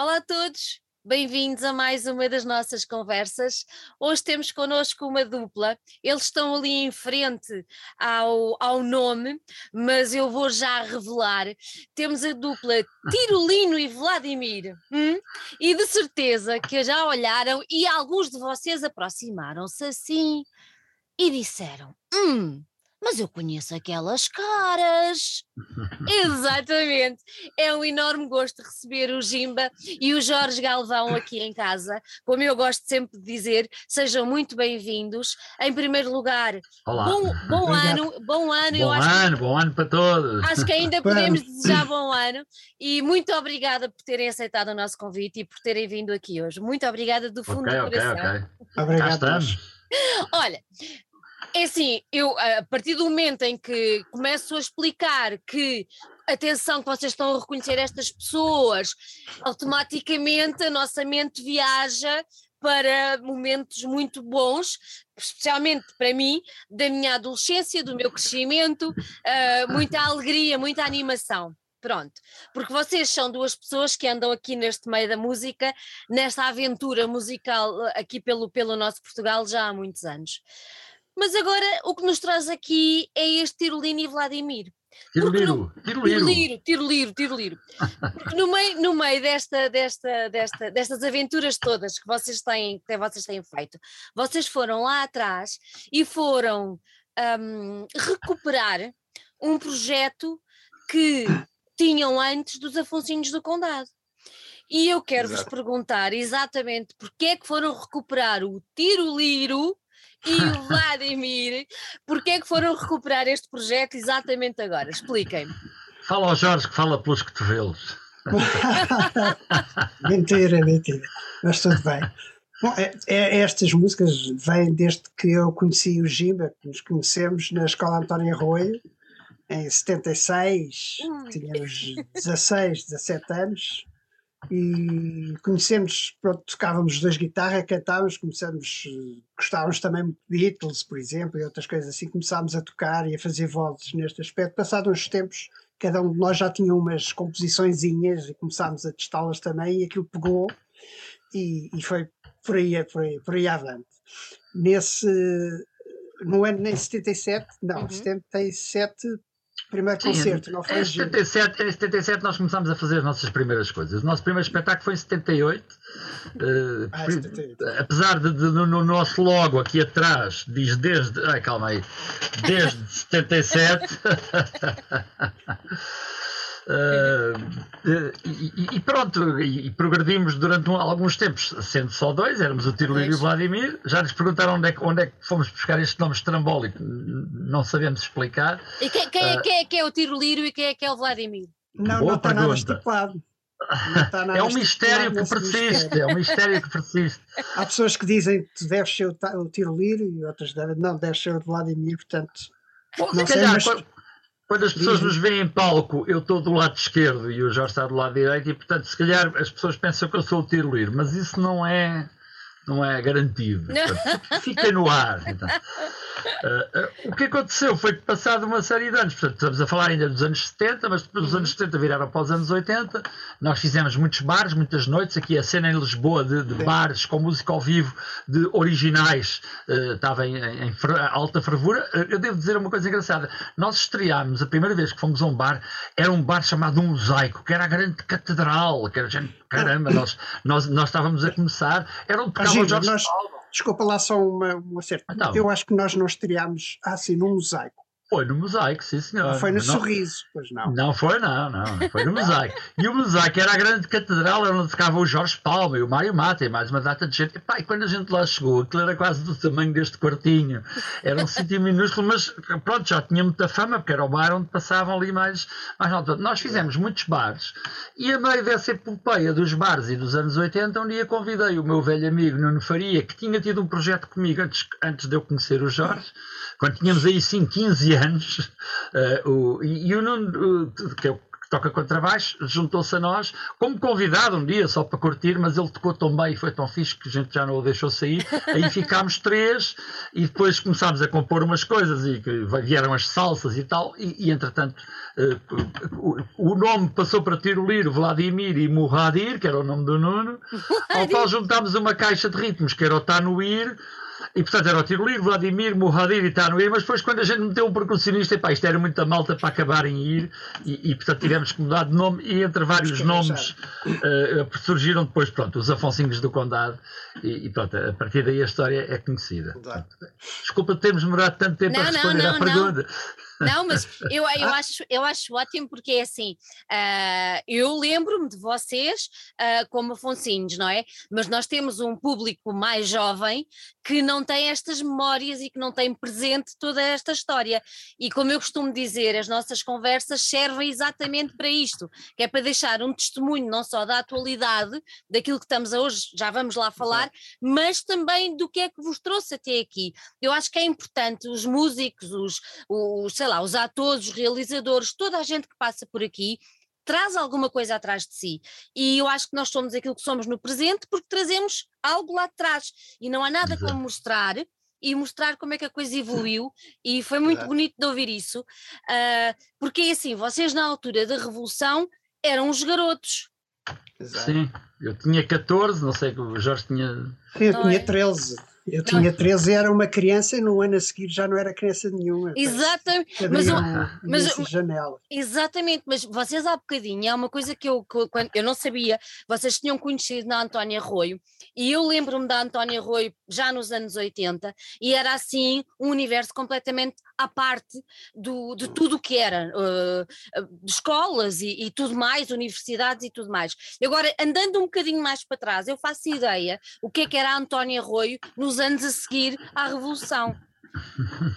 Olá a todos, bem-vindos a mais uma das nossas conversas. Hoje temos connosco uma dupla, eles estão ali em frente ao, ao nome, mas eu vou já revelar. Temos a dupla Tirolino e Vladimir, hum? e de certeza que já olharam e alguns de vocês aproximaram-se assim e disseram: Hum, mas eu conheço aquelas caras. Exatamente. É um enorme gosto receber o Jimba e o Jorge Galvão aqui em casa. Como eu gosto sempre de dizer, sejam muito bem-vindos. Em primeiro lugar, Olá. bom, bom ano, bom ano. Bom eu acho ano, bom ano para todos. Acho que ainda podemos desejar bom ano e muito obrigada por terem aceitado o nosso convite e por terem vindo aqui hoje. Muito obrigada do fundo Ok, do coração. ok. Cá Obrigado. Olha, é assim, eu a partir do momento em que começo a explicar que atenção que vocês estão a reconhecer estas pessoas, automaticamente a nossa mente viaja para momentos muito bons, especialmente para mim, da minha adolescência, do meu crescimento, ah, muita alegria, muita animação. Pronto, porque vocês são duas pessoas que andam aqui neste meio da música, nesta aventura musical aqui pelo, pelo nosso Portugal já há muitos anos. Mas agora o que nos traz aqui é este Tirolino e Vladimir. Tiro Porque liro, tiro liro. Tiroliro, tiroliro, tiroliro. Porque no meio, no meio desta, desta, desta, destas aventuras todas que vocês têm, que vocês têm feito, vocês foram lá atrás e foram hum, recuperar um projeto que tinham antes dos Afonsinhos do Condado. E eu quero-vos Exato. perguntar exatamente porque é que foram recuperar o Tiroliro e o Vladimir, porque é que foram recuperar este projeto exatamente agora? Expliquem-me. Fala ao Jorge que fala pelos cotovelos. mentira, mentira. Mas tudo bem. Bom, é- é- estas músicas vêm desde que eu conheci o Jimba, que nos conhecemos na Escola António Arroio, em 76, Hum. tínhamos 16, 17 anos, e conhecemos, pronto, tocávamos os dois guitarra, cantávamos, começamos, gostávamos também muito de Beatles, por exemplo, e outras coisas assim, começámos a tocar e a fazer vozes neste aspecto. Passados uns tempos, cada um de nós já tinha umas composiçõezinhas e começámos a testá-las também, e aquilo pegou, e, e foi por aí, por aí, por aí avante. Nesse, no ano em 77, não, Uhum. 77, primeiro concerto, não foi Em Gil. 77, em 77 nós começámos a fazer as nossas primeiras coisas. O nosso primeiro espetáculo foi em 78. eh, Ah, pri- 78. apesar de, de- no, no nosso logo aqui atrás diz desde. Ai, calma aí. Desde 77. Eh, e, pronto, e, e progredimos durante um- alguns tempos, sendo só dois, éramos o Tiroliro e o. Vladimir. Já nos perguntaram onde é, que, onde é que fomos buscar este nome estrambólico, não sabemos explicar. E quem, quem é, quem é que é o Tiroliro e quem é que é o Vladimir? Não, Boa não está nada estipulado. É um mistério que persiste, mistério. é um mistério que persiste. Há pessoas que dizem que tu deves ser o, o Tiroliro e outras devem, não, deves ser o Vladimir, portanto, Bom, Não se sei, calhar, mas- quando, quando as pessoas nos veem em palco, eu estou do lado esquerdo e o Jorge está do lado direito, e portanto, se calhar as pessoas pensam que eu sou o tiroliro, mas isso não é, não é garantido. Portanto, fica no ar. então. Ah, ah, o que aconteceu foi que, passado uma série de anos, portanto, estamos a falar ainda dos anos 70, mas depois dos anos 70 viraram para os anos 80. Nós fizemos muitos bares, muitas noites. Aqui a cena em Lisboa de, de bares com música ao vivo, de originais, eh, estava em, em fer- alta fervura. Eh, Eu devo dizer uma coisa engraçada. Nós estreámos, a primeira vez que fomos a um bar, era um bar chamado Um Mosaico, que era a grande catedral, que era gente, caramba, nós, nós, nós estávamos a começar, era onde tocava o Jorge nós-. Desculpa lá só uma, um acerto. Então. Eu acho que nós não estreámos assim num mosaico. Foi no Mosaico, sim senhor. Não foi no Não- sorriso, pois não. Não foi, não, não. Foi no Mosaico. E o Mosaico era a grande catedral onde tocava o Jorge Palma e o Mário Mata e mais uma data de gente. E, pá, e quando a gente lá chegou, aquilo era quase do tamanho deste quartinho. Era um sítio minúsculo, mas pronto, já tinha muita fama, porque era o bar onde passavam ali mais, mais alto. Nós fizemos muitos bares e a meio dessa epopeia dos bares e dos anos 80, um dia convidei o meu velho amigo Nuno Faria, que tinha tido um projeto comigo antes, antes de eu conhecer o Jorge, quando tínhamos aí sim 15 anos, eh, o, e, o Nuno, eh, que é o toca contrabaixo, juntou-se a nós como convidado um dia só para curtir, mas ele tocou tão bem e foi tão fixe que a gente já não o deixou sair. Aí ficámos três e depois começámos a compor umas coisas e vieram as salsas e tal, e, e entretanto uh, o, o, nome passou para Tiroliro, Vladimir e Murradir, que era o nome do Nuno, ao qual juntámos uma caixa de ritmos que era o Tanuir e portanto era o Tiroliro, Vladimir, Murradir e Tanuir, mas depois quando a gente meteu um percussionista, epá, isto era muita malta para acabar em ir, e, e portanto tivemos que mudar de nome, e entre vários nomes uh, surgiram depois, pronto, os Afonsinhos do Condado, e, e, pronto, a partir daí a história é conhecida. desculpa termos demorado tanto tempo não, a responder não, não, à pergunta. Não, mas eu, eu, ah. acho, eu acho ótimo porque é assim, uh, eu lembro-me de vocês uh, como Afonsinhos, não é? Mas nós temos um público mais jovem que não tem estas memórias e que não tem presente toda esta história. E como eu costumo dizer, as nossas conversas servem exatamente para isto, que é para deixar um testemunho não só da atualidade, daquilo que estamos a hoje, já vamos lá falar, mas também do que é que vos trouxe até aqui. Eu acho que é importante os músicos, os, os sei lá, os atores, os realizadores, toda a gente que passa por aqui traz alguma coisa atrás de si. E eu acho que nós somos aquilo que somos no presente porque trazemos algo lá atrás. E não há nada como mostrar e mostrar como é que a coisa evoluiu e foi muito bonito de ouvir isso, uh, porque é assim, vocês na altura da Revolução eram os garotos. Exato. Sim, eu tinha 14, não sei que o Jorge tinha. Eu tinha 13. Eu tinha 13 era uma criança e no ano a seguir já não era criança nenhuma. Exatamente. Mas, mas, janela. Exatamente, mas vocês há bocadinho, é uma coisa que eu, que, quando, eu não sabia, vocês tinham conhecido na Antónia Arroio, e eu lembro-me da Antónia Arroio já nos anos 80, e era assim um universo completamente à parte do, de tudo o que era, uh, de escolas e, e, tudo mais, universidades e tudo mais. Agora, andando um bocadinho mais para trás, eu faço ideia o que é que era a Antónia Arroio nos anos a seguir à Revolução.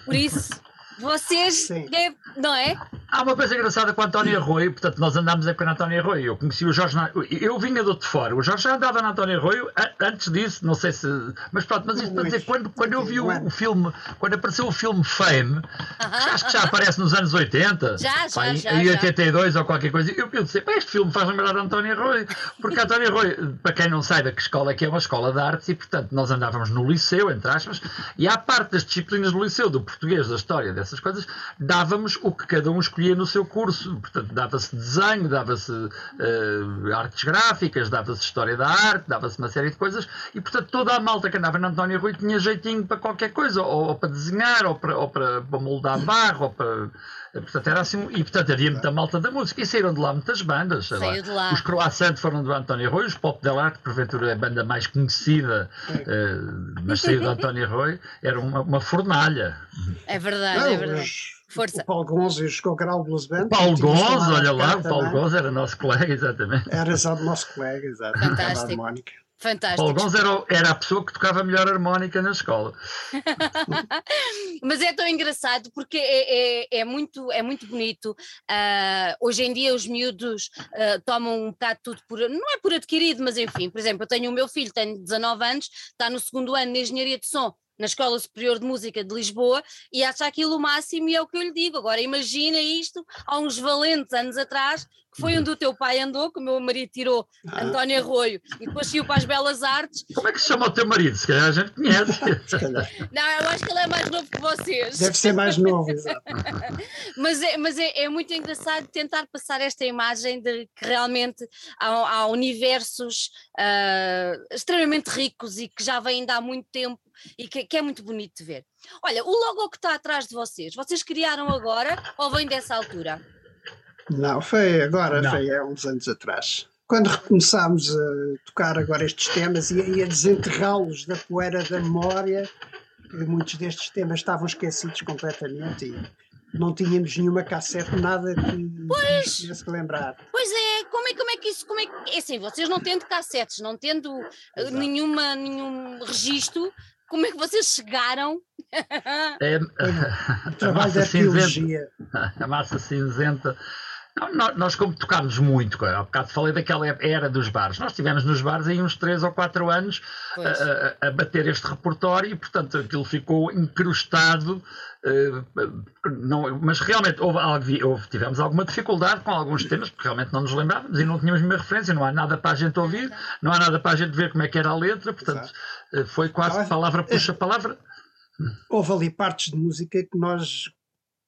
Por isso, vocês, devem, não é? Há uma coisa engraçada com a António Arroio, portanto, nós andámos com a António Arroio. Eu conheci o Jorge, na... eu vinha do outro fora. O Jorge já andava na António Arroio antes disso, não sei se. Mas pronto, mas isto para dizer, quando, quando eu vi o, o filme, quando apareceu o filme Fame, acho que já aparece nos anos 80, já, já, pá, já, em, 82 já. ou qualquer coisa, eu pensei, pá, este filme faz lembrar a António Arroio, porque a António Arroio, para quem não saiba que escola é que é uma escola de artes, e portanto nós andávamos no liceu, entre aspas, e à parte das disciplinas do liceu, do português, da história, dessas coisas, dávamos o que cada um escolhia no seu curso. Portanto, dava-se desenho, dava-se uh, artes gráficas, dava-se história da arte, dava-se uma série de coisas, e portanto toda a malta que andava na António Rui tinha jeitinho para qualquer coisa, ou, ou para desenhar, ou para, ou para moldar barro, ou para Portanto, era assim, e portanto havia muita malta da música e saíram de lá muitas bandas. Saiu de lá. Os Croissant foram do António Arroio, os Pop Del Arte, porventura é a banda mais conhecida, uh, mas saiu do António Arroio, era uma, uma fornalha. É verdade, Não, é verdade. Força. O Paulo Gonzo e o Grau Blues Band. O Paulo Gonzo, olha lá, o Paulo Gonzo era nosso colega, exatamente. Era só nosso colega, exato. Fantástico. Fantástico. Paulo Gonzo era, era, a pessoa que tocava melhor harmónica na escola. Mas é tão engraçado porque é, é, é muito, é muito bonito. Uh, hoje em dia os miúdos uh, tomam um bocado tudo por. Não é por adquirido, mas enfim, por exemplo, eu tenho o meu filho, tem 19 anos, está no segundo ano de Engenharia de Som na Escola Superior de Música de Lisboa e acha aquilo o máximo e é o que eu lhe digo. Agora imagina isto há uns valentes anos atrás, que foi onde o teu pai andou, que o meu marido tirou ah. António Arroio e depois saiu para as Belas Artes. Como é que se chama o teu marido? Se calhar a gente conhece. Não, eu acho que ele é mais novo que vocês. Deve ser mais novo, exato. mas é, mas é, é, muito engraçado tentar passar esta imagem de que realmente há, há universos uh, extremamente ricos e que já vêm de há muito tempo e que, que, é muito bonito de ver. Olha, o logo que está atrás de vocês, vocês criaram agora ou vem dessa altura? Não, foi agora, Não. foi há uns anos atrás. Quando recomeçámos a tocar agora estes temas e a desenterrá-los da poeira da memória, muitos destes temas estavam esquecidos completamente e não tínhamos nenhuma cassete, nada que pois, tivesse que lembrar. Pois é, como é, como é que isso, como é que, é assim, vocês não tendo cassetes, não tendo eh, nenhuma, nenhum registro, como é que vocês chegaram? É, a, massa cinzenta, a massa cinzenta Nós, nós, como tocámos muito, há bocado falei daquela era dos bares, nós estivemos nos bares aí uns 3 ou 4 anos a, a, bater este repertório e, portanto, aquilo ficou incrustado. Uh, não, mas realmente houve, houve, tivemos alguma dificuldade com alguns temas, porque realmente não nos lembrávamos e não tínhamos nenhuma referência, não há nada para a gente ouvir, não há nada para a gente ver como é que era a letra, portanto, uh, foi quase palavra puxa palavra. Houve ali partes de música que nós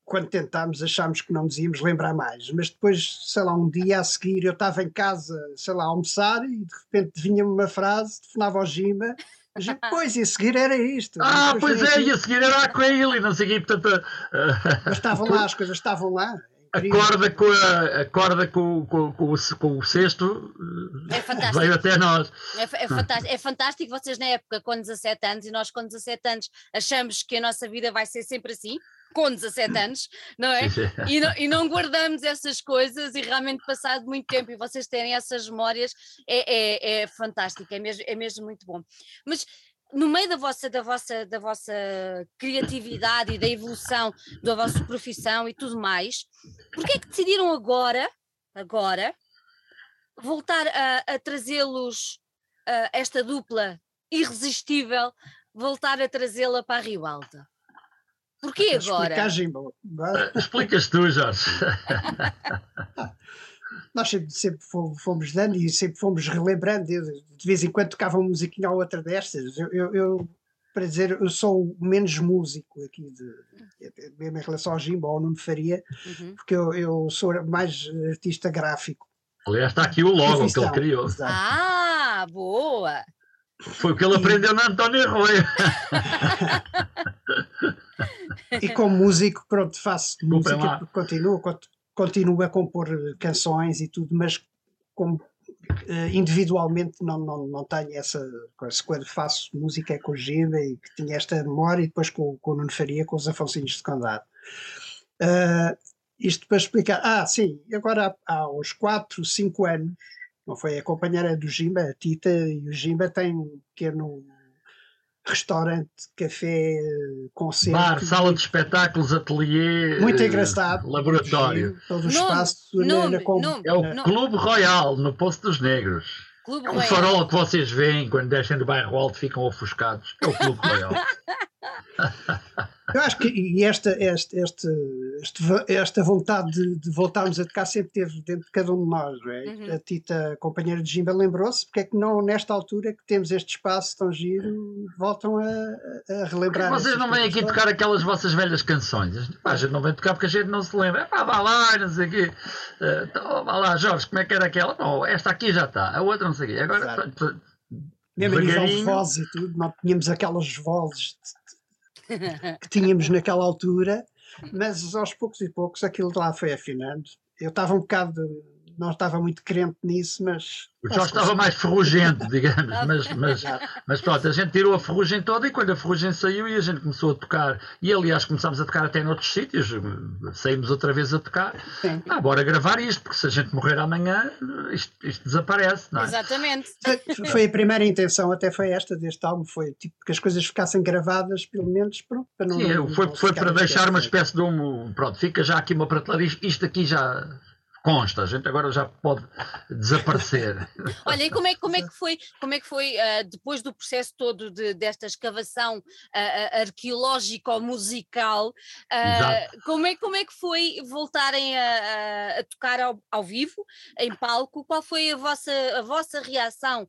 quando tentámos, achámos que não nos íamos lembrar mais. Mas depois, sei lá, um dia a seguir, eu estava em casa, sei lá, a almoçar e de repente vinha-me uma frase, telefonava ao Gima. Mas, pois, e a seguir era isto. Ah, pois é, e a seguir era aquele, e não sei o quê, portanto... Uh, mas estavam lá, as coisas estavam lá. Acorda com, a, acorda com, com, com, o, com o cesto é fantástico. veio até nós. É, é, fantástico, é fantástico vocês na época com 17 anos e nós com 17 anos achamos que a nossa vida vai ser sempre assim com 17 anos, não é? E não, e não, guardamos essas coisas e realmente passado muito tempo e vocês terem essas memórias é, é, é fantástico, é mesmo, é mesmo muito bom. Mas no meio da vossa, da, vossa, da vossa criatividade e da evolução da vossa profissão e tudo mais, porquê é que decidiram agora, agora, voltar a, a trazê-los, esta dupla irresistível, voltar a trazê-la para a Rio Alta? Porquê agora? Explicas tu, Jorge. Nós sempre, sempre, fomos dando e sempre fomos relembrando. de vez em quando tocava uma musiquinha ou outra destas. Eu, eu, eu, para dizer, eu sou o menos músico aqui, de, mesmo em relação ao Jimbo ou ao Nuno Faria, uhum. porque eu, eu sou mais artista gráfico. Aliás, está aqui o logo que ele criou. Exato. Ah, boa! Foi o que ele e... aprendeu na António Arroio. e como músico, pronto, faço música, continuo, continuo a compor canções e tudo, mas como uh, individualmente não, não, não tenho essa coisa. Quando faço música é com o e que tinha esta memória e depois com, com o Nuno Faria, com os Afonsinhos de Condado. Uh, isto para explicar. Ah, sim, agora há, há uns 4, 5 anos, não foi a companheira do Gimba, a Tita, e o Gimba tem um pequeno restaurante, café, concerto. Bar, sala de espetáculos, ateliê. Muito engraçado. Laboratório. Todo o espaço. Nome, na, nome, é o Clube Royal, no Poço dos Negros. Clube é o farol que vocês veem quando descem do bairro alto ficam ofuscados. É o Clube Royal. Eu acho que e esta, esta, esta, esta vontade de, de, voltarmos a tocar sempre teve dentro de cada um de nós. É? Uhum. A Tita, companheira de Jimba, lembrou-se porque é que não, nesta altura que temos este espaço tão giro, voltam a, a relembrar. Porque vocês não vêm aqui tocar aquelas vossas velhas canções. a gente não vem tocar porque a gente não se lembra. É pá, vá lá, não sei o quê. Uh, então, vá lá, Jorge, como é que era aquela? Não, esta aqui já está, a outra não sei o quê. Agora. Mesmo a nível de voz e tudo, não tínhamos aquelas vozes que tínhamos naquela altura, mas aos poucos e poucos aquilo lá foi afinando. Eu estava um bocado não estava muito crente nisso, mas. O Jorge estava mais ferrugente, digamos, mas, mas, mas pronto, a gente tirou a ferrugem toda e quando a ferrugem saiu e a gente começou a tocar, e aliás começámos a tocar até noutros sítios, saímos outra vez a tocar. Sim. Ah, bora gravar isto, porque se a gente morrer amanhã, isto, isto desaparece, não é? Exatamente. Foi a primeira intenção, até foi esta deste álbum, foi tipo que as coisas ficassem gravadas, pelo menos, pronto, para não. Sim, não, foi, não foi para deixar uma espécie de um. Pronto, fica já aqui uma prateleira, isto aqui já consta, a gente agora já pode desaparecer. Olha, e como é, como é que foi, como é que foi uh, depois do processo todo de, desta escavação uh, arqueológico-musical, uh, como, é, como é que foi voltarem a, a tocar ao, ao, vivo, em palco? Qual foi a vossa, a vossa reação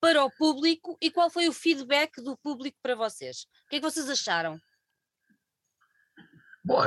para o público e qual foi o feedback do público para vocês? O que é que vocês acharam? Bom,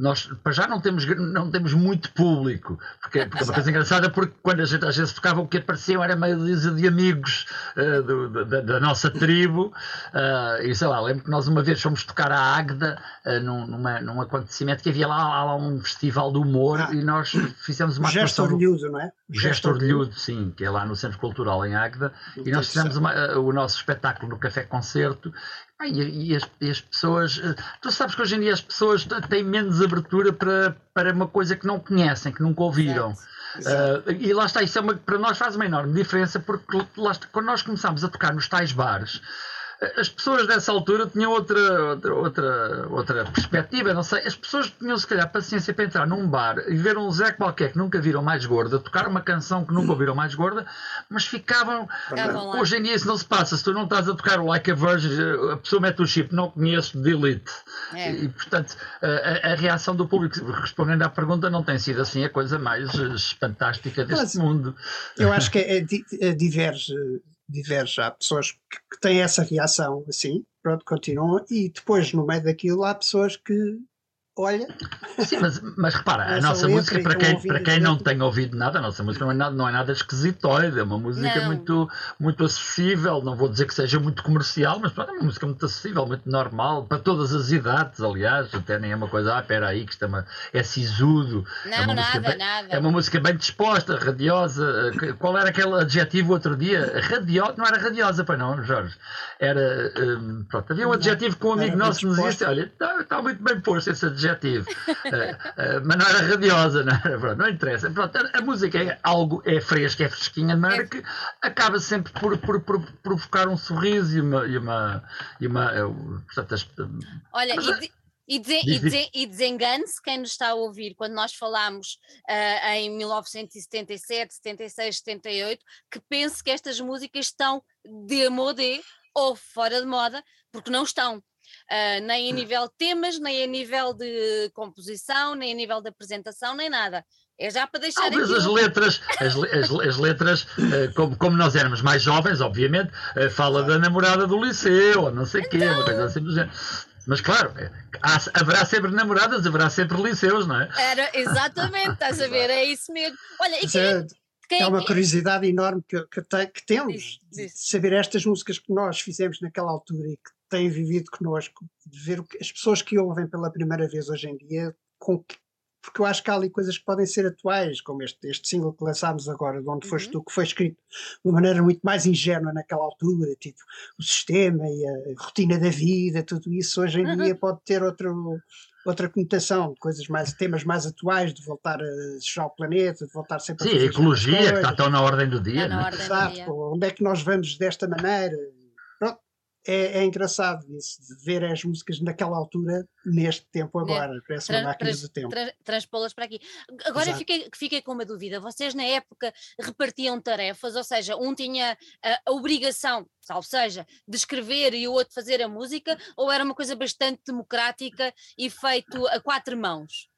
nós para já não temos, não temos muito público, porque, porque é uma coisa engraçada, porque quando a gente às vezes tocava o que apareciam era meio de, de amigos uh, do, da, da, nossa tribo, uh, e sei lá, lembro que nós uma vez fomos tocar a Águeda uh, num, numa, num acontecimento que havia lá, lá um festival de humor ah, e nós fizemos uma gesto orgulhoso, não é? O gesto orgulhoso, sim, que é lá no Centro Cultural em Águeda, e nós fizemos uma, o nosso espetáculo no Café Concerto ah, e, e, as, e, as, pessoas. Eh, tu sabes que hoje em dia as pessoas têm menos abertura para, para uma coisa que não conhecem, que nunca ouviram. Exato. Uh, e lá está, isso é uma, para nós faz uma enorme diferença, porque lá está, quando nós começámos a tocar nos tais bares, as pessoas dessa altura tinham outra, outra, outra, outra perspectiva, não sei. As pessoas tinham, se calhar, paciência para entrar num bar e ver um Zé qualquer que nunca viram mais gorda, tocar uma canção que nunca ouviram mais gorda, mas ficavam. Ficavam hoje em dia isso não se passa. Se tu não estás a tocar o Like a Virgin, a pessoa mete o chip, não conheço, delete. É. E, portanto, a, a reação do público, respondendo à pergunta, não tem sido assim a coisa mais eh, fantástica deste Mas- mundo. Eu acho que é, di- é diverge, diverge. Há pessoas que, têm essa reação assim, pronto, continuam, e depois no meio daquilo há pessoas que, olha, Sim, mas, mas repara, a nossa música, para quem, para quem não tem ouvido nada, a nossa música não é nada, não é nada esquisitoide, é uma música Não. muito, muito acessível, não vou dizer que seja muito comercial, mas pronto, é uma música muito acessível, muito normal, para todas as idades, aliás, até nem é uma coisa, ah, espera aí, que isto é, uma, é sisudo, é Não, uma música nada, bem- nada. é uma música bem disposta, radiosa. eh, Qual era aquele adjetivo outro dia? Radiosa, não era radiosa, pois não, Jorge. Era. hum, pronto, havia um adjetivo que um amigo nosso nos disse: olha, está, está muito bem posto esse adjetivo. Eh, eh, mas não era radiosa, não, era, pronto, não interessa. Pronto, a, a música é algo, é fresca, é fresquinha, de maneira É. que acaba sempre por, por- por provocar um sorriso e uma. E uma, e uma eh, portanto, as- Olha, Mas e, é- de- e, desen- e, desengane-se quem nos está a ouvir quando nós falámos ah, em 1977, 76, 78, que pense que estas músicas estão de modé ou fora de moda, porque não estão. Ah, nem a nível de temas, nem a nível de composição, nem a nível de apresentação, nem nada. É já para deixar Talvez aqui. as letras, as, as, as letras eh, como, como nós éramos mais jovens, obviamente, eh, fala da namorada do liceu, ou não sei o quê, uma coisa assim do género. Mas claro, eh, há- haverá sempre namoradas, haverá sempre liceus, não é? Era, exatamente, estás a ver? É isso mesmo. Olha, e Mas quem, é, quem é uma curiosidade enorme que, que, tem- que temos de saber estas músicas que nós fizemos naquela altura e que têm vivido connosco, de ver que, as pessoas que ouvem pela primeira vez hoje em dia, com que- porque eu acho que há ali coisas que podem ser atuais, como este, este single que lançámos agora, de onde foste Uhum. tu, que foi escrito de uma maneira muito mais ingênua naquela altura, tipo o sistema e a rotina da vida, tudo isso hoje em Uhum. dia pode ter outro, outra conotação, de coisas mais, temas mais atuais, de voltar a sujar o planeta, de voltar sempre Sim, a a fazer ecologia, que está tão na ordem do dia, Está na não é? ordem do Exato, dia. pô, onde é que nós vamos desta maneira? É, é engraçado isso, de ver as músicas naquela altura, neste tempo agora, parece uma máquina do tempo. tra- transpô-las para aqui. Agora fiquei, fiquei com uma dúvida. Vocês na época repartiam tarefas, ou seja, um tinha a, a obrigação, salvo seja, de escrever e o outro fazer a música, ou era uma coisa bastante democrática e feito a quatro mãos?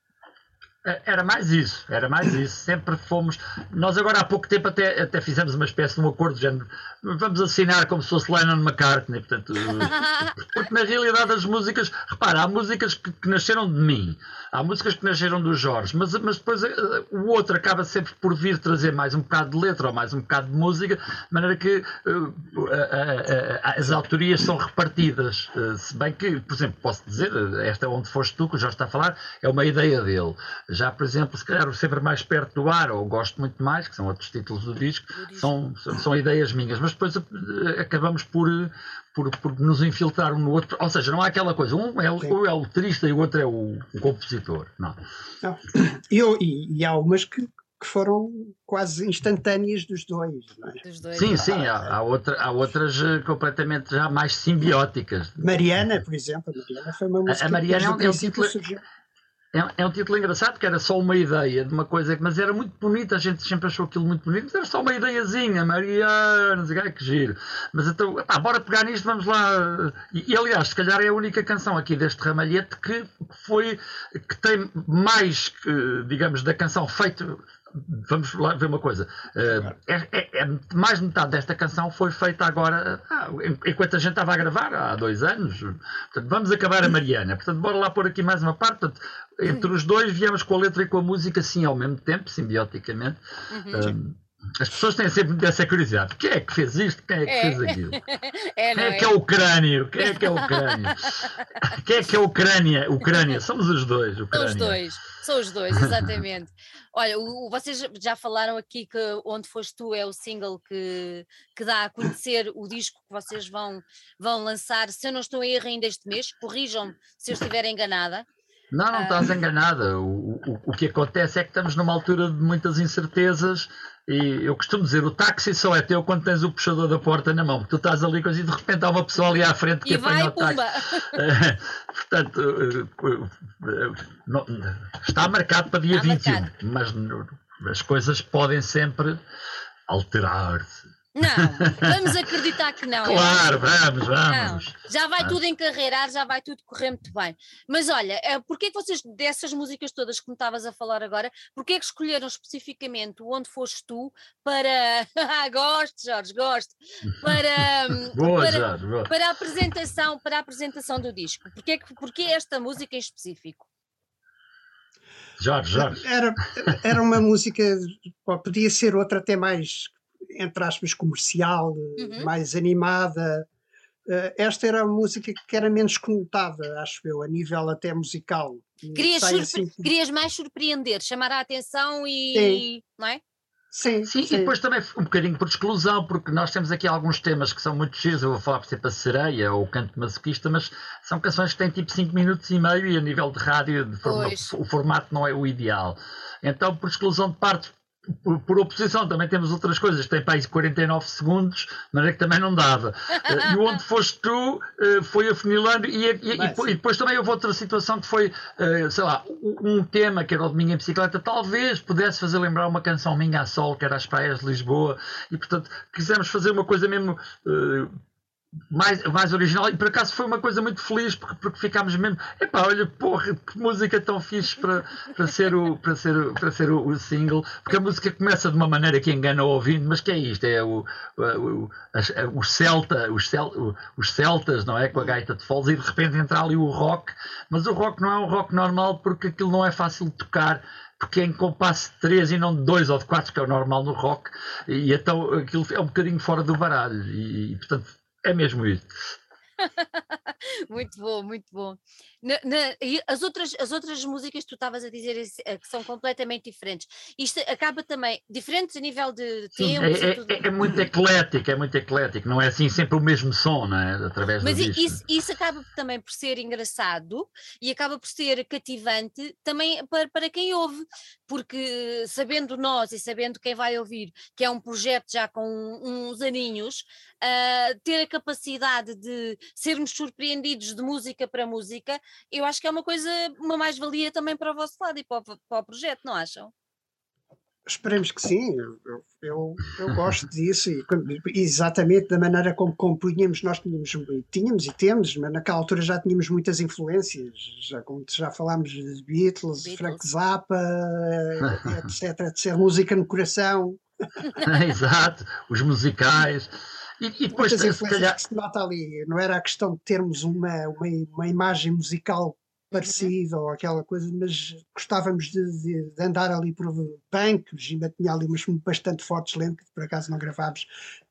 É, Era mais isso, era mais isso. Sempre fomos. Nós agora há pouco tempo até, até fizemos uma espécie de um acordo de género. Vamos assinar como se fosse Lennon McCartney, portanto. Porque na realidade as músicas, repara, há músicas que, que nasceram de mim, há músicas que nasceram do Jorge, mas, mas depois eh, o outro acaba sempre por vir trazer mais um bocado de letra ou mais um bocado de música, de maneira que eh, as autorias são repartidas. Eh, Se bem que, por exemplo, posso dizer, esta onde foste tu, que o Jorge está a falar, é uma ideia dele. Já, por exemplo, se calhar o sempre mais perto do ar, ou gosto muito mais, que são outros títulos do disco, são, são, são ideias minhas, mas depois eh, acabamos por, eh, por, por nos infiltrar um no outro. Ou seja, não há aquela coisa, um é, o- Sim. um é o letrista e o outro é o, o compositor. Não. E, eu- e- e há algumas que, que foram quase instantâneas dos dois, não é? Dos dois. Sim, sim, há, há, outra, há outras eh, completamente já mais simbióticas. Mariana, por exemplo, a Mariana foi uma música Mariana que é um- é o um princípio título- surgiu. É, é um título engraçado, que era só uma ideia de uma coisa, mas era muito bonita, a gente sempre achou aquilo muito bonito, mas era só uma ideiazinha, Mariana, que giro. Mas então, pá, bora pegar nisto, vamos lá. E, e, aliás, se calhar é a única canção aqui deste ramalhete que foi, que tem mais, eh, digamos, da canção feito. Vamos lá ver uma coisa. eh, é, é- é- mais de metade desta canção foi feita agora, ah, enquanto a gente estava a gravar, há dois anos. Portanto, vamos acabar a Mariana. Portanto, bora lá pôr aqui mais uma parte. Portanto, entre os dois viemos com a letra e com a música, sim, ao mesmo tempo, simbioticamente. Uhum. Um, as pessoas têm sempre essa curiosidade. Quem é que fez isto? Quem é que É. fez aquilo? É, Quem é é? que é o crânio? Quem é que é o crânio? Quem é que é o Ucrânia? Ucrânia, somos os dois. São Ucrânia. os dois, são os dois, exatamente. Olha, o- vocês já falaram aqui que Onde Foste Tu é o single que, que dá a conhecer o disco que vocês vão, vão lançar, se eu não estou em erro ainda este mês, corrijam-me se eu estiver enganada. Não, não estás enganada. O, o, o que acontece é que estamos numa altura de muitas incertezas e eu costumo dizer, o táxi só é teu quando tens o puxador da porta na mão. Tu estás ali e de repente há uma pessoa ali à frente que e apanha vai, o táxi. pumba. Portanto, eh, eh, não- está marcado para dia Está 21, marcado. mas as coisas podem sempre alterar-se. Não, vamos acreditar que não. Claro, acho. vamos, Não, vamos. já vai tudo encarreirar, já vai tudo correr muito bem. Mas olha, eh, porquê que vocês, dessas músicas todas que me estavas a falar agora, porquê que escolheram especificamente o Onde Foste Tu para. Gosto, Jorge, gosto. Para, hum, Boa, para, Jorge, boa. para a apresentação, para a apresentação do disco. Porquê, que- porquê esta música em específico? Jorge, Jorge. Era, era uma música, podia ser outra até mais, entre aspas, comercial, Uhum. mais animada. Eh, Esta era uma música que era menos conotada, acho eu, a nível até musical. Querias, assim- querias mais surpreender, chamar a atenção e. Não é? Sim, Sim, sim. e depois também um bocadinho por exclusão, porque nós temos aqui alguns temas que são muito giros. Eu vou falar, por exemplo, a Sereia ou o Canto Masoquista, mas são canções que têm tipo 5 minutos e meio e a nível de rádio de forma- o formato não é o ideal. Então, por exclusão de parte, por, por oposição, também temos outras coisas têm para aí 49 segundos, mas é que também não dava. Eh, e Onde Foste Tu eh, foi afunilando, e, e- e- e depois- e também houve outra situação que foi, eh, sei lá, um tema que era o Domingo em Bicicleta, talvez pudesse fazer lembrar uma canção minha a sol, que era as praias de Lisboa, e portanto quisemos fazer uma coisa mesmo mais, mais original, e por acaso foi uma coisa muito feliz, porque, porque ficámos mesmo, epá, olha, porra, que música tão fixe para, para ser, o, para ser, o, para ser o, o single, porque a música começa de uma maneira que engana o ouvinte, mas que é isto, é o, o, o, os celta, os, cel, os celtas, não é, com a gaita de foles, e de repente entra ali o rock, mas o rock não é um rock normal, porque aquilo não é fácil de tocar, porque é em compasso de 3 e não de 2 ou de 4, que é o normal no rock, e então aquilo é um bocadinho fora do baralho, e, portanto é mesmo isso. Muito bom, muito bom. Na- na- as, outras, as outras músicas que tu estavas a dizer eh, que são completamente diferentes. Isto acaba também, diferentes a nível de Sim, tempos e é, tudo. é- é muito eclético, é muito eclético, não é assim sempre o mesmo som, não é? Através Mas isso, isso acaba também por ser engraçado e acaba por ser cativante também para, para quem ouve, porque sabendo nós e sabendo quem vai ouvir que é um projeto já com uns aninhos, ah, ter a capacidade de sermos surpreendidos de música para música, eu acho que é uma coisa, uma mais-valia também para o vosso lado e para o, para o projeto, não acham? Esperemos que sim, eu, eu- eu, gosto disso e exatamente da maneira como compunhamos, nós tínhamos, tínhamos e temos, mas naquela altura já tínhamos muitas influências, já, como já falámos de Beatles, Beatles. Frank Zappa, etc, ser música no coração, Exato, os musicais. E, e depois, muitas influências calhar, que se nota ali, não era a questão de termos uma, uma, uma imagem musical parecida ou aquela coisa, mas gostávamos de, de- de andar ali por o Gima tinha ali umas bastante fortes lentes, que por acaso não gravámos,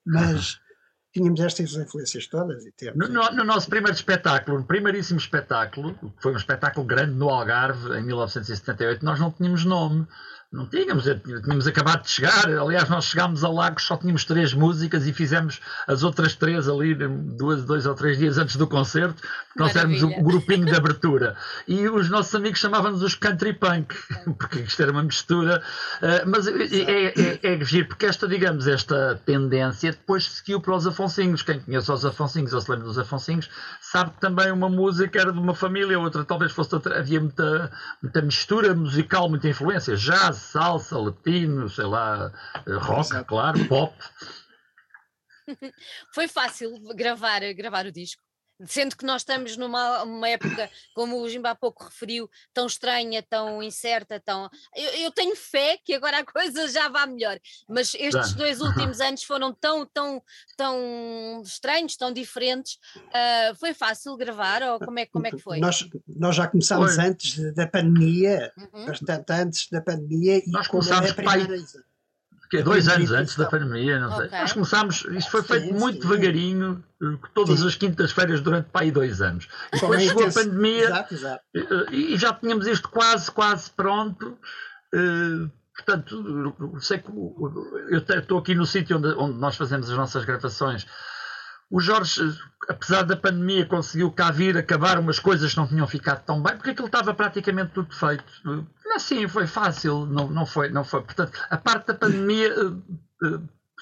mas tínhamos estas influências todas e temos. no, no- no nosso primeiro espetáculo, no primeiríssimo espetáculo, que foi um espetáculo grande no Algarve, em 1978, nós não tínhamos nome. Não tínhamos, eh, tínhamos acabado de chegar. Aliás, nós chegámos a Lagos, só tínhamos três músicas e fizemos as outras três ali duas, dois ou três dias antes do concerto, porque nós éramos o grupinho de abertura. E os nossos amigos chamavam-nos os country punk, porque isto era uma mistura. eh, mas é, é, é, é giro, porque esta, digamos, esta tendência depois seguiu para os Afonsinhos. Quem conhece os Afonsinhos ou se lembra dos Afonsinhos, sabe que também uma música era de uma família, outra talvez fosse outra. Havia muita, muita mistura musical, muita influência. Jazz, salsa, latino, sei lá, eh, rock, Exato. claro, pop. Foi fácil gravar, gravar o disco. Sendo que nós estamos numa uma época, como o Jimba há pouco referiu, tão estranha, tão incerta, tão. Eu, eu tenho fé que agora a coisa já vá melhor, mas estes dois últimos anos foram tão, tão, tão estranhos, tão diferentes. Ah, foi fácil gravar ou como é, como é que foi? Nós, nós já começámos Foi. antes da pandemia, Uhum. bastante antes da pandemia, e Nós começámos a pai- Que é dois anos antes da pandemia, não sei. Ok. Nós começámos, isto foi feito Sim, muito sim. devagarinho, todas Sim. as quintas-feiras durante para aí dois anos. E com depois chegou a pandemia Exato, exato. eh, e já tínhamos isto quase, quase pronto. eh, Portanto, eu sei que eu estou aqui no sítio onde, onde nós fazemos as nossas gravações. o Jorge, apesar da pandemia, conseguiu cá vir acabar umas coisas que não tinham ficado tão bem, porque aquilo estava praticamente tudo feito. Assim, foi fácil, não, não, foi, não foi. Portanto, a parte da pandemia eh, eh,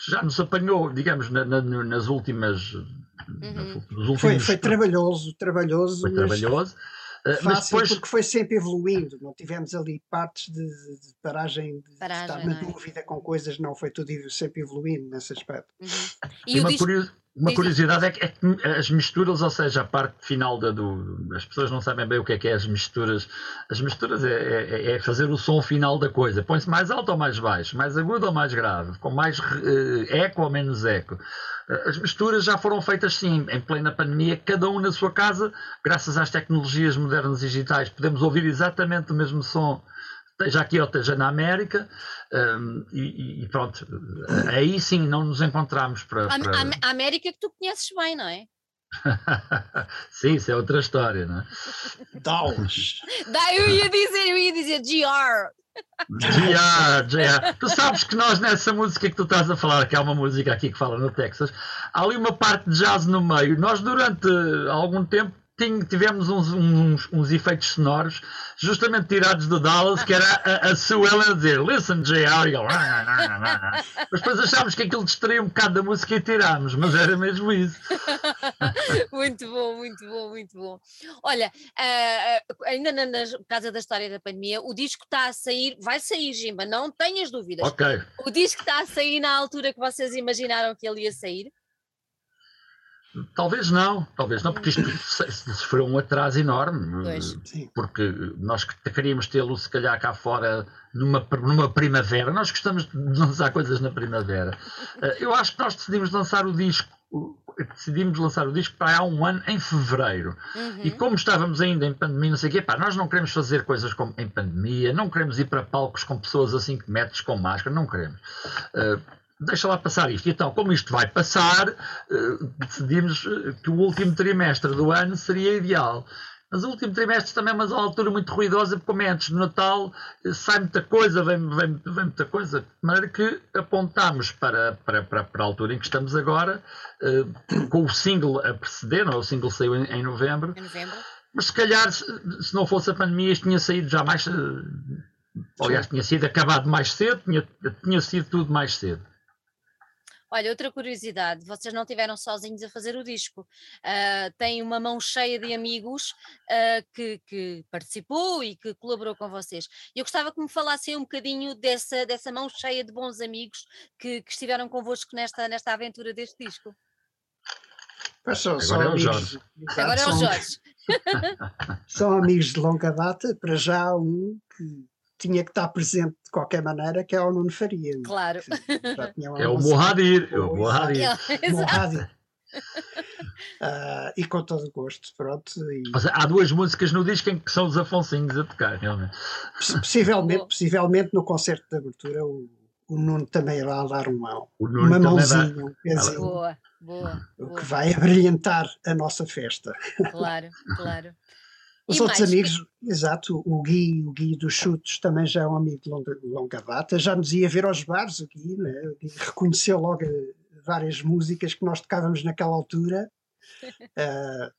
já nos apanhou, digamos, na, na, nas últimas. Uhum. Últimos, foi, foi trabalhoso, trabalhoso. Foi trabalhoso. Eh, fácil, mas depois... porque foi sempre evoluindo, não tivemos ali partes de, de paragem, de paragem, estar na é? dúvida com coisas, não, foi tudo sempre evoluindo nesse aspecto. Uhum. E, e uma, disco... Uma curiosidade é que, é que, as misturas, ou seja, a parte final da, do. As pessoas não sabem bem o que é que é as misturas. As misturas é, é, é fazer o som final da coisa. Põe-se mais alto ou mais baixo, mais agudo ou mais grave, com mais uh, eco ou menos eco. Uh, as misturas já foram feitas sim, em plena pandemia, cada um na sua casa, graças às tecnologias modernas digitais, podemos ouvir exatamente o mesmo som esteja aqui ou esteja na América, um, e, e, pronto, aí sim não nos encontramos para, para... A, a América que tu conheces bem, não é? sim, isso é outra história, não é? Dallas. eu ia dizer, eu ia dizer GR. GR, GR. Tu sabes que nós nessa música que tu estás a falar, que há uma música aqui que fala no Texas, há ali uma parte de jazz no meio. Nós durante algum tempo tivemos uns, uns, uns, efeitos sonoros justamente tirados do Dallas, que era a, a Sue Ellen a dizer Listen, J.R. Mas depois achámos que aquilo distraía um bocado da música e tirámos, mas era mesmo isso. muito bom, muito bom, muito bom. Olha, uh, ainda na, na casa da história da pandemia, o disco está a sair, vai sair, Jimba, não tenhas dúvidas. Ok. O disco está a sair na altura que vocês imaginaram que ele ia sair? Talvez não, talvez não, porque isto sofreu um atraso enorme. Pois. Porque nós queríamos tê-lo, se calhar, cá fora numa, numa primavera. Nós gostamos de lançar coisas na primavera. Eh, eu acho que nós decidimos lançar o disco. Decidimos lançar o disco para há um ano, em fevereiro. Uhum. E como estávamos ainda em pandemia, não sei o quê, pá, nós não queremos fazer coisas como em pandemia, não queremos ir para palcos com pessoas a 5 metros com máscara, não queremos. Uh, deixa lá passar isto. Então, como isto vai passar, eh, decidimos eh, que o último trimestre do ano seria ideal. Mas o último trimestre também é uma altura muito ruidosa, porque como é antes do Natal, eh, sai muita coisa, vem, vem, vem muita coisa. De maneira que apontamos para, para, para, para a altura em que estamos agora, com o single a preceder, não, é? o single saiu em, em novembro. Em novembro. Mas se calhar, se não fosse a pandemia, isto tinha saído já mais. Aliás, tinha sido acabado mais cedo, tinha, tinha sido tudo mais cedo. Olha, outra curiosidade, vocês não tiveram sozinhos a fazer o disco. Uh, tem uma mão cheia de amigos uh, que, que, participou e que colaborou com vocês. Eu gostava que me falassem um bocadinho dessa, dessa mão cheia de bons amigos que, que estiveram convosco nesta, nesta aventura deste disco. são, são Agora amigos, é o Jorge. Agora é o Jorge. são amigos de longa data, para já um que tinha que estar presente de qualquer maneira, que é o Nuno Faria. Claro. É o Mohadir. É o Mohadir. Mohadir. Uh, e com todo o gosto, pronto. E... há duas músicas no disco em que são os Afonsinhos a tocar, realmente. Possivelmente, possivelmente no concerto de abertura o, o Nuno também irá dar um mão, uma mãozinha, um pezinho. Boa, boa, o que vai abrilhantar a nossa festa. Claro, claro. Os e outros mais, amigos, exato, o Gui, o Gui dos Chutes também já é um amigo de longa, longa data, já nos ia ver aos bares, o Gui, né? o Gui reconheceu logo várias músicas que nós tocávamos naquela altura. uh,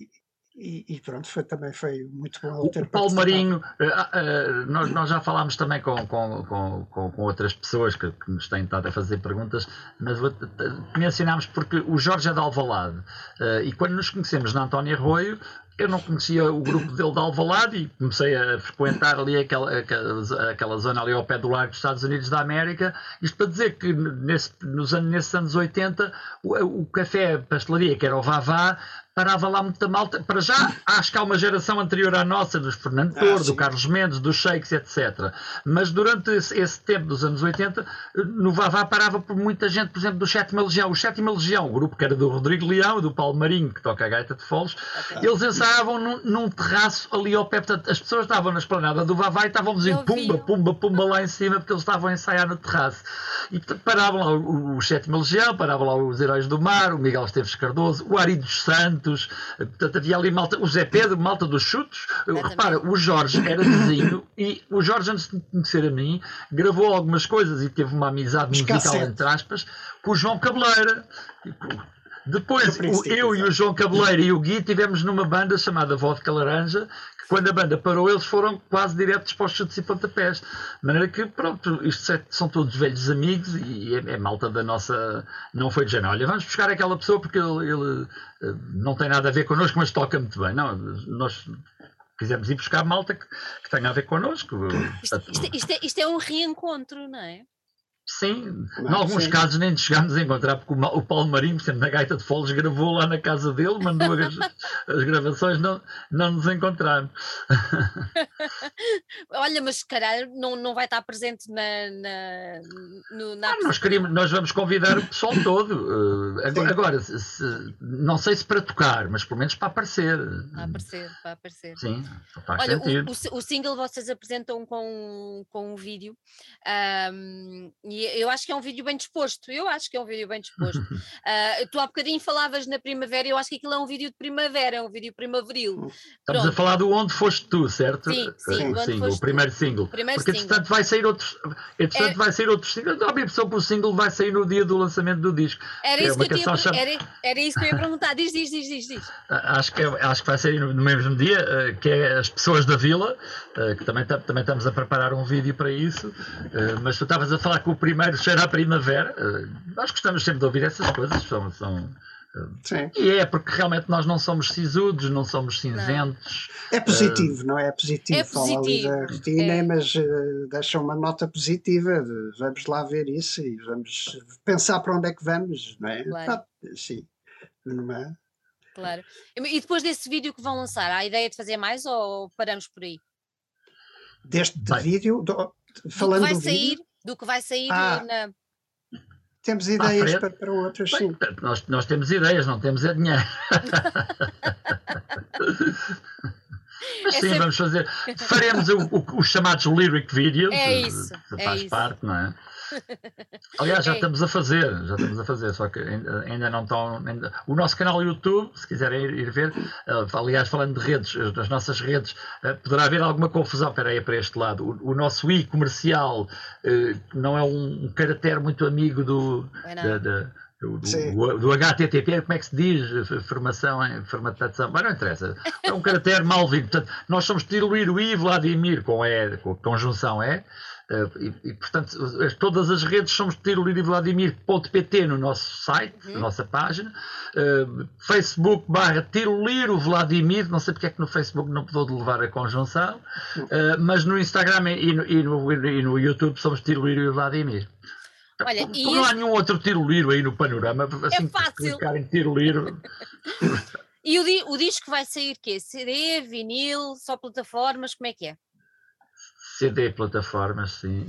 e, e, pronto, foi, também foi muito bom ter O Paulo Marinho, uh, uh, nós, nós, já falámos também com, com, com, com outras pessoas que, que, nos têm estado a fazer perguntas, mas vou, mencionámos porque o Jorge é de Alvalade uh, e quando nos conhecemos na Antónia Arroio, eu não conhecia o grupo dele de Alvalade e comecei a frequentar ali aquela, aquela, zona ali ao pé do largo dos Estados Unidos da América. Isto para dizer que nesse, nos anos, nesses anos 80 o, o café, pastelaria, que era o Vavá, parava lá muita malta. Para já, acho que há uma geração anterior à nossa, dos Fernando ah, do Carlos Mendes, dos Shakes, etc. Mas durante esse, esse, tempo dos anos 80, no Vavá parava por muita gente, por exemplo, do Sétima Legião. O Sétima Legião, o grupo que era do Rodrigo Leão, do Paulo Marinho, que toca a gaita de foles, okay. eles ensaiavam num, num, terraço ali ao pé. Portanto, as pessoas estavam na esplanada do Vavá e estavam a dizer pumba, pumba, pumba lá em cima, porque eles estavam a ensaiar no terraço. E portanto, paravam lá o, o Sétima Legião, paravam lá os Heróis do Mar, o Miguel Esteves Cardoso, o Ari dos Santos, Portanto, havia ali malta, o Zé Pedro, malta dos chutos. Repara, o Jorge era vizinho e o Jorge, antes de me conhecer a mim, gravou algumas coisas e teve uma amizade musical, entre aspas, com o João Cabeleira. Depois, o, eu e o João Cabeleiro e o Gui tivemos numa banda chamada Vodka Laranja, quando a banda parou, eles foram quase diretos para os chutes e pontapés. De maneira que, pronto, isto é, são todos velhos amigos e é, é, malta da nossa. Não foi de olha, vamos buscar aquela pessoa porque ele, ele eh, não tem nada a ver connosco, mas toca muito bem. Não, nós quisemos ir buscar malta que, que tenha a ver connosco. Isto, isto, isto, é, isto é um reencontro, não é? Sim, em alguns sim. casos nem chegámos a encontrar, porque o Paulo Marinho, sempre na Gaita de Foles, gravou lá na casa dele, mandou as, as gravações, não, não nos encontraram. Olha, mas se calhar não, não vai estar presente na. na, no, na ah, nós, queríamos, nós vamos convidar o pessoal todo. Uh, agora, se, se, não sei se para tocar, mas pelo menos para aparecer. Para aparecer, para aparecer. Sim, faz Olha, o, o, o, single vocês apresentam com, com um vídeo. Um, e eu acho que é um vídeo bem disposto. Eu acho que é um vídeo bem disposto. uh, tu há bocadinho falavas na primavera, eu acho que aquilo é um vídeo de primavera, é um vídeo primaveril. Estamos Pronto. a falar do Onde Foste Tu, certo? Sim, sim, o, single, o primeiro single. Primeiro Porque entretanto vai sair outro, entretanto é... vai sair outro single. A minha pessoa o single vai sair no dia do lançamento do disco. Era, é isso, que eu tinha, chama... era, era isso que eu ia perguntar. Diz, diz, diz, diz. diz. Acho, que, é, acho que vai sair no, mesmo dia, que é As Pessoas da Vila, que também, também estamos a preparar um vídeo para isso. mas tu estavas a falar que o primeiro cheira a primavera. Uh, nós gostamos sempre de ouvir essas coisas. São, são, uh, e é porque realmente nós não somos sisudos, não somos cinzentos. Não. É positivo, uh, não é? É positivo. É positivo. da rotina, é. mas uh, deixa uma nota positiva. De, vamos lá ver isso e vamos pensar para onde é que vamos, não é? Claro. Ah, sim. Não é? Claro. E depois desse vídeo que vão lançar, há a ideia de fazer mais ou paramos por aí? Deste Bem, vídeo, do, falando do, vai do sair, vídeo, do que vai sair ah, na. Temos ideias para, para outras, sim. Nós, nós temos ideias, não temos é dinheiro. Mas sim, é vamos fazer. Faremos o, o, os chamados lyric videos. É isso. Faz é parte, isso. não é? Aliás, já é. estamos a fazer, já estamos a fazer, só que ainda, ainda não estão. Ainda... O nosso canal YouTube, se quiserem ir, ir ver, uh, aliás, falando de redes, das nossas redes, uh, poderá haver alguma confusão. Espera aí, para este lado. O, o nosso i comercial uh, não é um, um caractere muito amigo do. Da, da, do, do, do, HTTP, como é que se diz? Formação, formatação, mas não interessa. É um caractere mal vindo. Portanto, nós somos diluir o I Vladimir com E, com conjunção E. Uh, e, e, portanto, todas as redes somos tiroliro.vladimir.pt no nosso site, uhum. na nossa página. Uh, Facebook barra tiroliro Vladimir, não sei porque é que no Facebook não pôde levar a conjunção, uh, mas no Instagram e no, e no, e no YouTube somos tiroliro Vladimir. Olha, Como não há nenhum outro tiroliro aí no panorama, assim, é fácil. clicar em tiroliro. e o, o disco vai sair quê? CD, vinil, só plataformas, como é que é? CD plataformas, sim.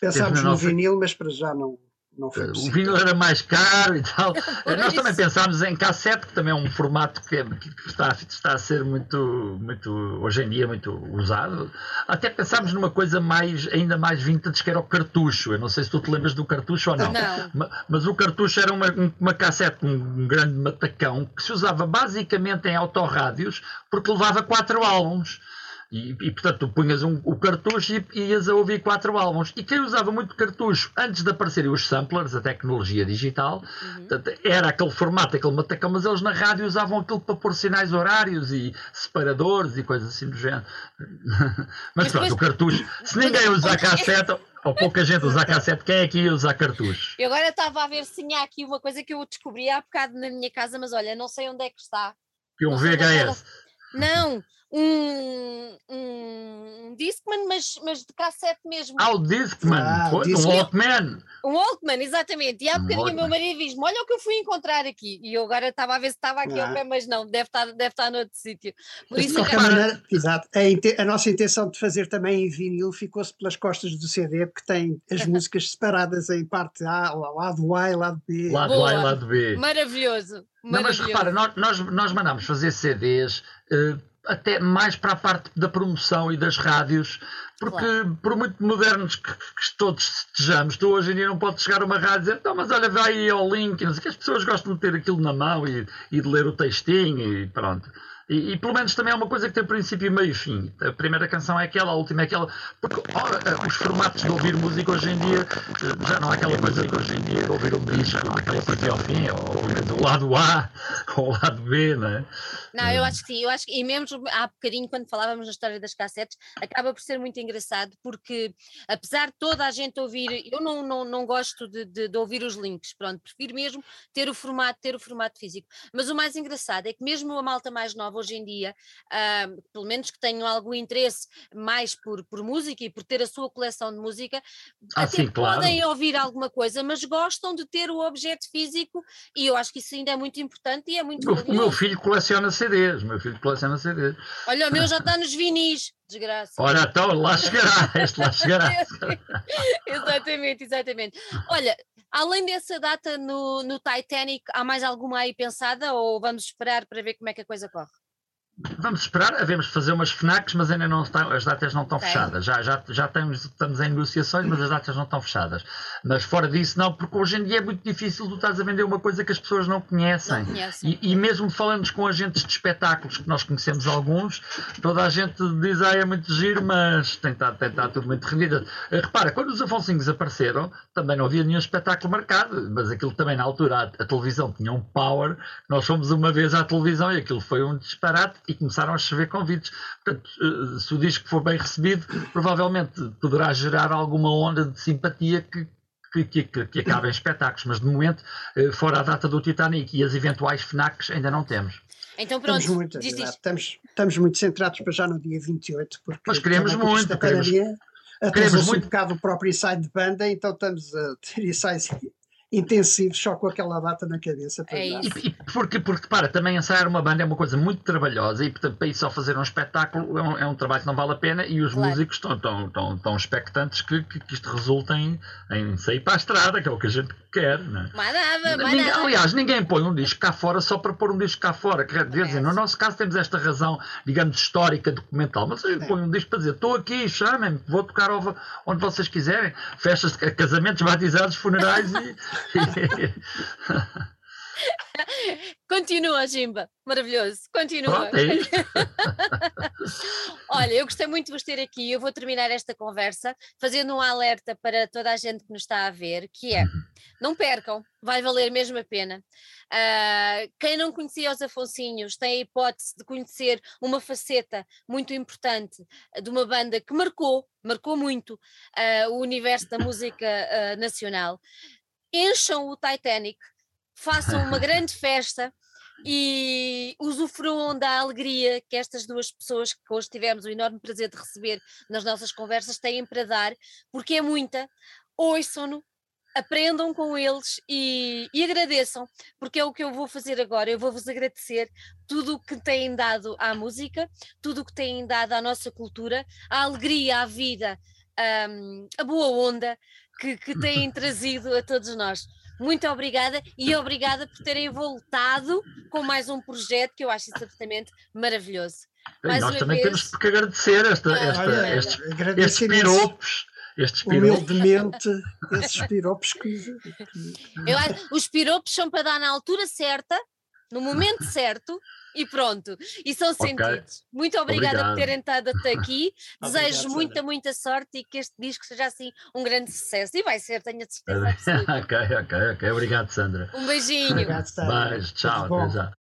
Pensámos no nossa... vinil, mas para já não, não foi possível. O vinil era mais caro e tal. Nós também pensámos em cassete, que também é um formato que, é, que, está, está a ser muito, muito, hoje em dia, muito usado. Até pensámos numa coisa mais, ainda mais vintage, que era o cartucho. Eu não sei se tu te lembras do cartucho ou não. não. Mas, mas, o cartucho era uma, uma cassete um grande matacão que se usava basicamente em autorrádios porque levava quatro álbuns. E, e, portanto, tu punhas um, o cartucho e, e ias a ouvir quatro álbuns. E quem usava muito cartucho antes de aparecerem os samplers, a tecnologia digital, uhum. portanto, era aquele formato, aquele matacão, mas eles na rádio usavam aquilo para pôr sinais horários e separadores e coisas assim do género. mas pronto, o cartucho, se ninguém usa cassete. Ou pouca gente usa cassete, quem é que ia usar cartucho? Eu agora estava a ver se tinha aqui uma coisa que eu descobri há bocado na minha casa, mas olha, não sei onde é que está. Que um VHS. Não, um, um Discman, mas, mas de cassete mesmo. Ah, o Discman, ah, o um Walkman. Um Walkman, exatamente. E há bocadinho o meu marido diz-me: Olha o que eu fui encontrar aqui. E eu agora estava a ver se estava aqui ah. ao pé, mas não, deve estar, deve estar noutro sítio. Por isso, de qualquer maneira, exato. A, a, nossa intenção de fazer também em vinil ficou-se pelas costas do CD, porque tem as músicas separadas em parte A, lado A e lado B. Lado Boa. A e lado B. Maravilhoso. Maravilhoso. Não, mas repara, nós, nós, nós mandámos fazer CDs. Uh, até mais para a parte da promoção e das rádios, porque claro. por muito modernos que, que, todos estejamos, tu hoje em dia não podes chegar a uma rádio e dizer, então, mas olha, vai aí ao link, não sei que as pessoas gostam de ter aquilo na mão e, e de ler o textinho e pronto. E, e, pelo menos também é uma coisa que tem princípio, meio e fim. A primeira canção é aquela, a última é aquela. Porque ora, eh, os formatos de ouvir música hoje em dia eh, já não há aquela coisa que hoje em dia de ouvir um disco, já não há aquela coisa ao fim, ou do lado A ou lado B, não é? Não, eu acho que sim, eu acho que, e mesmo há bocadinho, quando falávamos na história das cassetes, acaba por ser muito engraçado, porque apesar de toda a gente ouvir, eu não, não, não gosto de, de, de ouvir os links, pronto, prefiro mesmo ter o formato, ter o formato físico. Mas o mais engraçado é que mesmo a malta mais nova hoje em dia, uh, pelo menos que tenham algum interesse mais por, por música e por ter a sua coleção de música, ah, até sim, podem claro. ouvir alguma coisa, mas gostam de ter o objeto físico e eu acho que isso ainda é muito importante e é muito O meu filho coleciona CDs, meu filho coleciona CDs. Olha, o meu já está nos vinis, desgraça. Olha, então lá chegará, este lá chegará. exatamente, exatamente. Olha, além dessa data no, no Titanic, há mais alguma aí pensada ou vamos esperar para ver como é que a coisa corre? Vamos esperar, havemos de fazer umas FNACs, mas ainda não estão, as datas não estão fechadas. Já, já, já estamos, estamos em negociações, mas as datas não estão fechadas. Mas fora disso, não, porque hoje em dia é muito difícil tu estás a vender uma coisa que as pessoas não conhecem. Não conhecem. E, e, mesmo falando com agentes de espetáculos, que nós conhecemos alguns, toda a gente diz, ah, é muito giro, mas tem estado, tem estado tudo muito rendido. Eh, repara, quando os Afonsinhos apareceram, também não havia nenhum espetáculo marcado, mas aquilo também na altura, a, a televisão tinha um power. Nós fomos uma vez à televisão e aquilo foi um disparate e começaram a chover convites. Portanto, eh, se o disco for bem recebido, provavelmente poderá gerar alguma onda de simpatia que, que, que, que acabe em espetáculos, mas de momento, eh, fora a data do Titanic e as eventuais FNACs, ainda não temos. Então pronto, estamos muito, diz, diz. Estamos, estamos muito centrados para já no dia 28, porque mas queremos muito, queremos, queremos muito. um bocado o próprio ensaio de banda, então estamos a ter ensaios intensivos só com aquela data na cabeça. É e, e, porque, porque, para, também ensaiar uma banda é uma coisa muito trabalhosa e, portanto, para ir só fazer um espetáculo é um, é um trabalho que não vale a pena e os claro. músicos estão tão, tão, tão expectantes que, que, que isto resulte em, em sair para a estrada, que é o que a gente quer. Né? Mais nada, mais ninguém, nada. Aliás, ninguém põe um disco cá fora só para pôr um disco cá fora. Quer dizer, no nosso caso temos esta razão, digamos, histórica, documental, mas eu ponho um disco para dizer, estou aqui, chamem-me, vou tocar onde vocês quiserem, festas, casamentos, batizados, funerais e... Continua, Jimba. Maravilhoso. Continua. É Olha, eu gostei muito de vos ter aqui. Eu vou terminar esta conversa fazendo um alerta para toda a gente que nos está a ver, que é, não percam, vai valer mesmo a pena. Uh, quem não conhecia os Afonsinhos tem a hipótese de conhecer uma faceta muito importante de uma banda que marcou, marcou muito uh, o universo da música uh, nacional encham o Titanic, façam uma grande festa e usufruam da alegria que estas duas pessoas que hoje tivemos o enorme prazer de receber nas nossas conversas têm para dar, porque é muita. Ouçam-no, aprendam com eles e, e, agradeçam, porque é o que eu vou fazer agora. Eu vou-vos agradecer tudo o que têm dado à música, tudo o que têm dado à nossa cultura, a alegria, à vida, um, a boa onda que, que têm trazido a todos nós. Muito obrigada e obrigada por terem voltado com mais um projeto que eu acho absolutamente maravilhoso. Mais nós também vez... temos que agradecer esta, esta, olha, estes, estes piropos. Estes piropos. Humildemente, esses piropos que. Eu, os piropos são para dar na altura certa, no momento certo e pronto. E são okay. sentidos. Muito obrigada Obrigado. por terem estado até aqui. Desejo Obrigado, muita, muita sorte e que este disco seja assim um grande sucesso. E vai ser, tenho a certeza ok, ok, ok. Obrigado, Sandra. Um beijinho. Obrigado, Sandra. Beijo, tchau. Até já.